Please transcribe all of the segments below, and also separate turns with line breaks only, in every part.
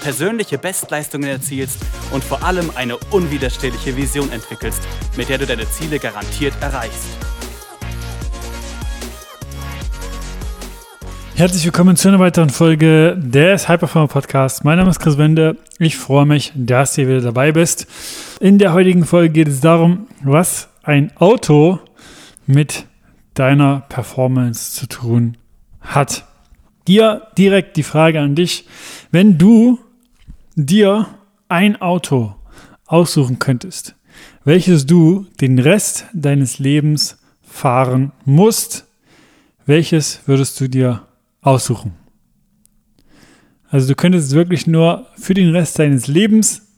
persönliche Bestleistungen erzielst und vor allem eine unwiderstehliche Vision entwickelst, mit der du deine Ziele garantiert erreichst.
Herzlich willkommen zu einer weiteren Folge des Hyperformer Podcasts. Mein Name ist Chris Wende. Ich freue mich, dass du wieder dabei bist. In der heutigen Folge geht es darum, was ein Auto mit deiner Performance zu tun hat. Dir direkt die Frage an dich, wenn du dir ein Auto aussuchen könntest, welches du den Rest deines Lebens fahren musst, welches würdest du dir aussuchen? Also du könntest wirklich nur für den Rest deines Lebens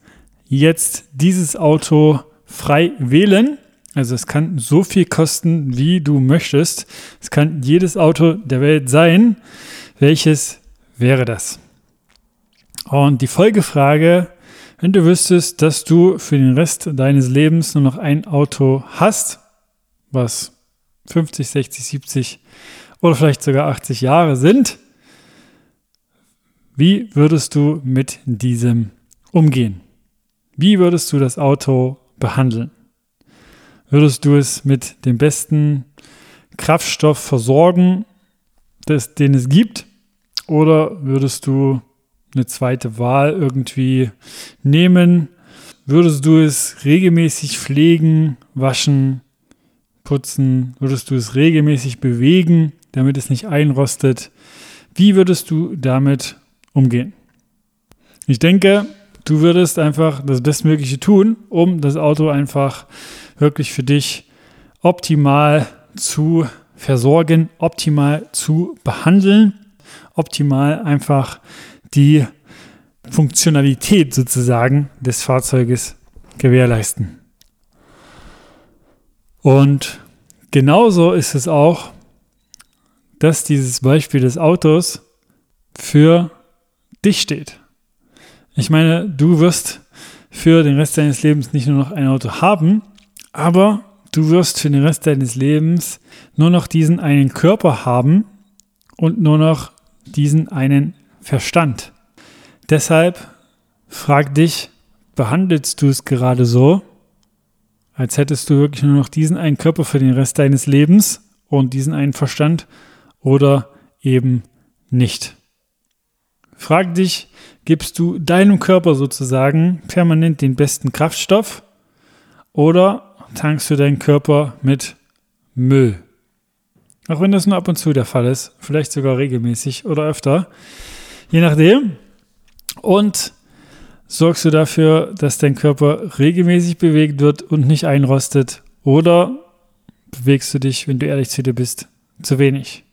jetzt dieses Auto frei wählen. Also es kann so viel kosten, wie du möchtest. Es kann jedes Auto der Welt sein. Welches wäre das? Und die Folgefrage, wenn du wüsstest, dass du für den Rest deines Lebens nur noch ein Auto hast, was 50, 60, 70 oder vielleicht sogar 80 Jahre sind, wie würdest du mit diesem umgehen? Wie würdest du das Auto behandeln? Würdest du es mit dem besten Kraftstoff versorgen, das, den es gibt? Oder würdest du eine zweite Wahl irgendwie nehmen? Würdest du es regelmäßig pflegen, waschen, putzen? Würdest du es regelmäßig bewegen, damit es nicht einrostet? Wie würdest du damit umgehen? Ich denke, du würdest einfach das Bestmögliche tun, um das Auto einfach wirklich für dich optimal zu versorgen, optimal zu behandeln, optimal einfach die Funktionalität sozusagen des Fahrzeuges gewährleisten. Und genauso ist es auch, dass dieses Beispiel des Autos für dich steht. Ich meine, du wirst für den Rest deines Lebens nicht nur noch ein Auto haben, aber du wirst für den Rest deines Lebens nur noch diesen einen Körper haben und nur noch diesen einen Verstand. Deshalb frag dich, behandelst du es gerade so, als hättest du wirklich nur noch diesen einen Körper für den Rest deines Lebens und diesen einen Verstand oder eben nicht. Frag dich, gibst du deinem Körper sozusagen permanent den besten Kraftstoff oder tankst du deinen Körper mit Müll? Auch wenn das nur ab und zu der Fall ist, vielleicht sogar regelmäßig oder öfter. Je nachdem. Und sorgst du dafür, dass dein Körper regelmäßig bewegt wird und nicht einrostet? Oder bewegst du dich, wenn du ehrlich zu dir bist, zu wenig?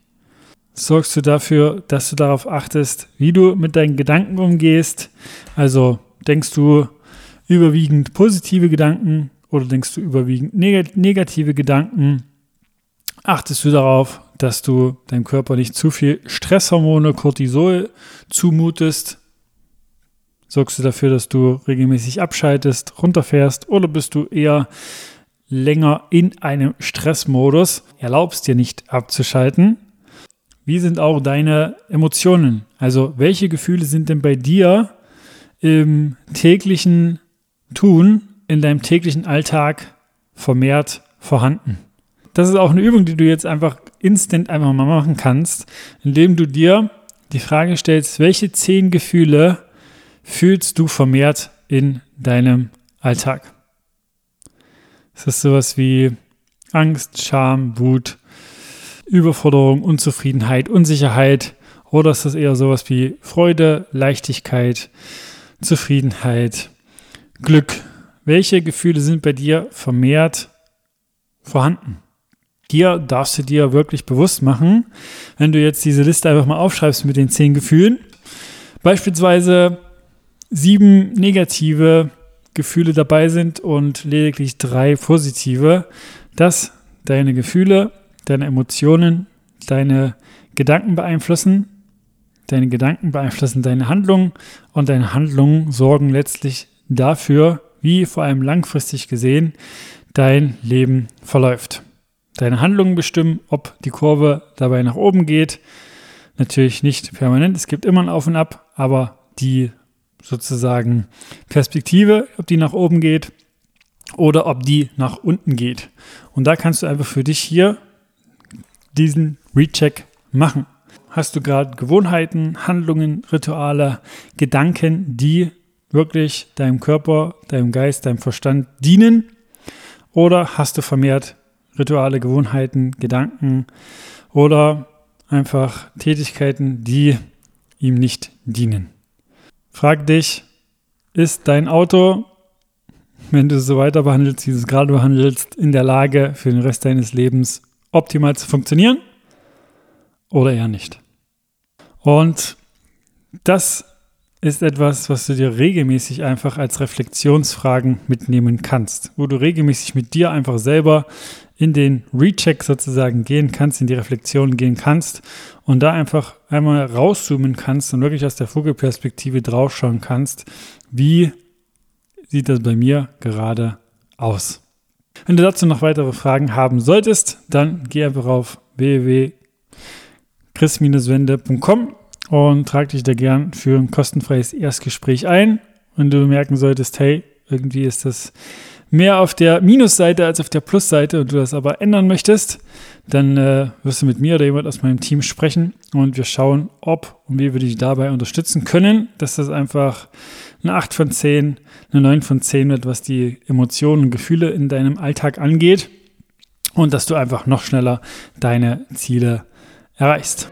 Sorgst du dafür, dass du darauf achtest, wie du mit deinen Gedanken umgehst? Also denkst du überwiegend positive Gedanken oder denkst du überwiegend negative Gedanken? Achtest du darauf, dass du deinem Körper nicht zu viel Stresshormone, Cortisol zumutest? Sorgst du dafür, dass du regelmäßig abschaltest, runterfährst oder bist du eher länger in einem Stressmodus, erlaubst dir nicht abzuschalten? Wie sind auch deine Emotionen? Also welche Gefühle sind denn bei dir im täglichen Tun, in deinem täglichen Alltag vermehrt vorhanden? Das ist auch eine Übung, die du jetzt einfach instant einfach mal machen kannst, indem du dir die Frage stellst, welche zehn Gefühle fühlst du vermehrt in deinem Alltag? Ist das sowas wie Angst, Scham, Wut, Überforderung, Unzufriedenheit, Unsicherheit? Oder ist das eher sowas wie Freude, Leichtigkeit, Zufriedenheit, Glück? Welche Gefühle sind bei dir vermehrt vorhanden? Dir darfst du dir wirklich bewusst machen, wenn du jetzt diese Liste einfach mal aufschreibst mit den zehn Gefühlen. Beispielsweise sieben negative Gefühle dabei sind und lediglich drei positive, dass deine Gefühle, deine Emotionen, deine Gedanken beeinflussen. Deine Gedanken beeinflussen deine Handlungen und deine Handlungen sorgen letztlich dafür, wie vor allem langfristig gesehen dein Leben verläuft. Deine Handlungen bestimmen, ob die Kurve dabei nach oben geht. Natürlich nicht permanent, es gibt immer ein Auf und Ab, aber die sozusagen Perspektive, ob die nach oben geht oder ob die nach unten geht. Und da kannst du einfach für dich hier diesen Recheck machen. Hast du gerade Gewohnheiten, Handlungen, Rituale, Gedanken, die wirklich deinem Körper, deinem Geist, deinem Verstand dienen? Oder hast du vermehrt Rituale, Gewohnheiten, Gedanken oder einfach Tätigkeiten, die ihm nicht dienen? Frag dich, ist dein Auto, wenn du es so weiter behandelst, wie du es gerade behandelst, in der Lage für den Rest deines Lebens optimal zu funktionieren oder eher nicht? Und das ist etwas, was du dir regelmäßig einfach als Reflexionsfragen mitnehmen kannst, wo du regelmäßig mit dir einfach selber in den Recheck sozusagen gehen kannst, in die Reflexion gehen kannst und da einfach einmal rauszoomen kannst und wirklich aus der Vogelperspektive draufschauen kannst, wie sieht das bei mir gerade aus. Wenn du dazu noch weitere Fragen haben solltest, dann geh einfach auf www.chris-wende.com und trag dich da gern für ein kostenfreies Erstgespräch ein. Wenn du merken solltest, hey, irgendwie ist das mehr auf der Minusseite als auf der Plusseite und du das aber ändern möchtest, dann äh, wirst du mit mir oder jemand aus meinem Team sprechen und wir schauen, ob und wie wir dich dabei unterstützen können, dass das einfach eine 8 von 10, eine 9 von 10 wird, was die Emotionen und Gefühle in deinem Alltag angeht und dass du einfach noch schneller deine Ziele erreichst.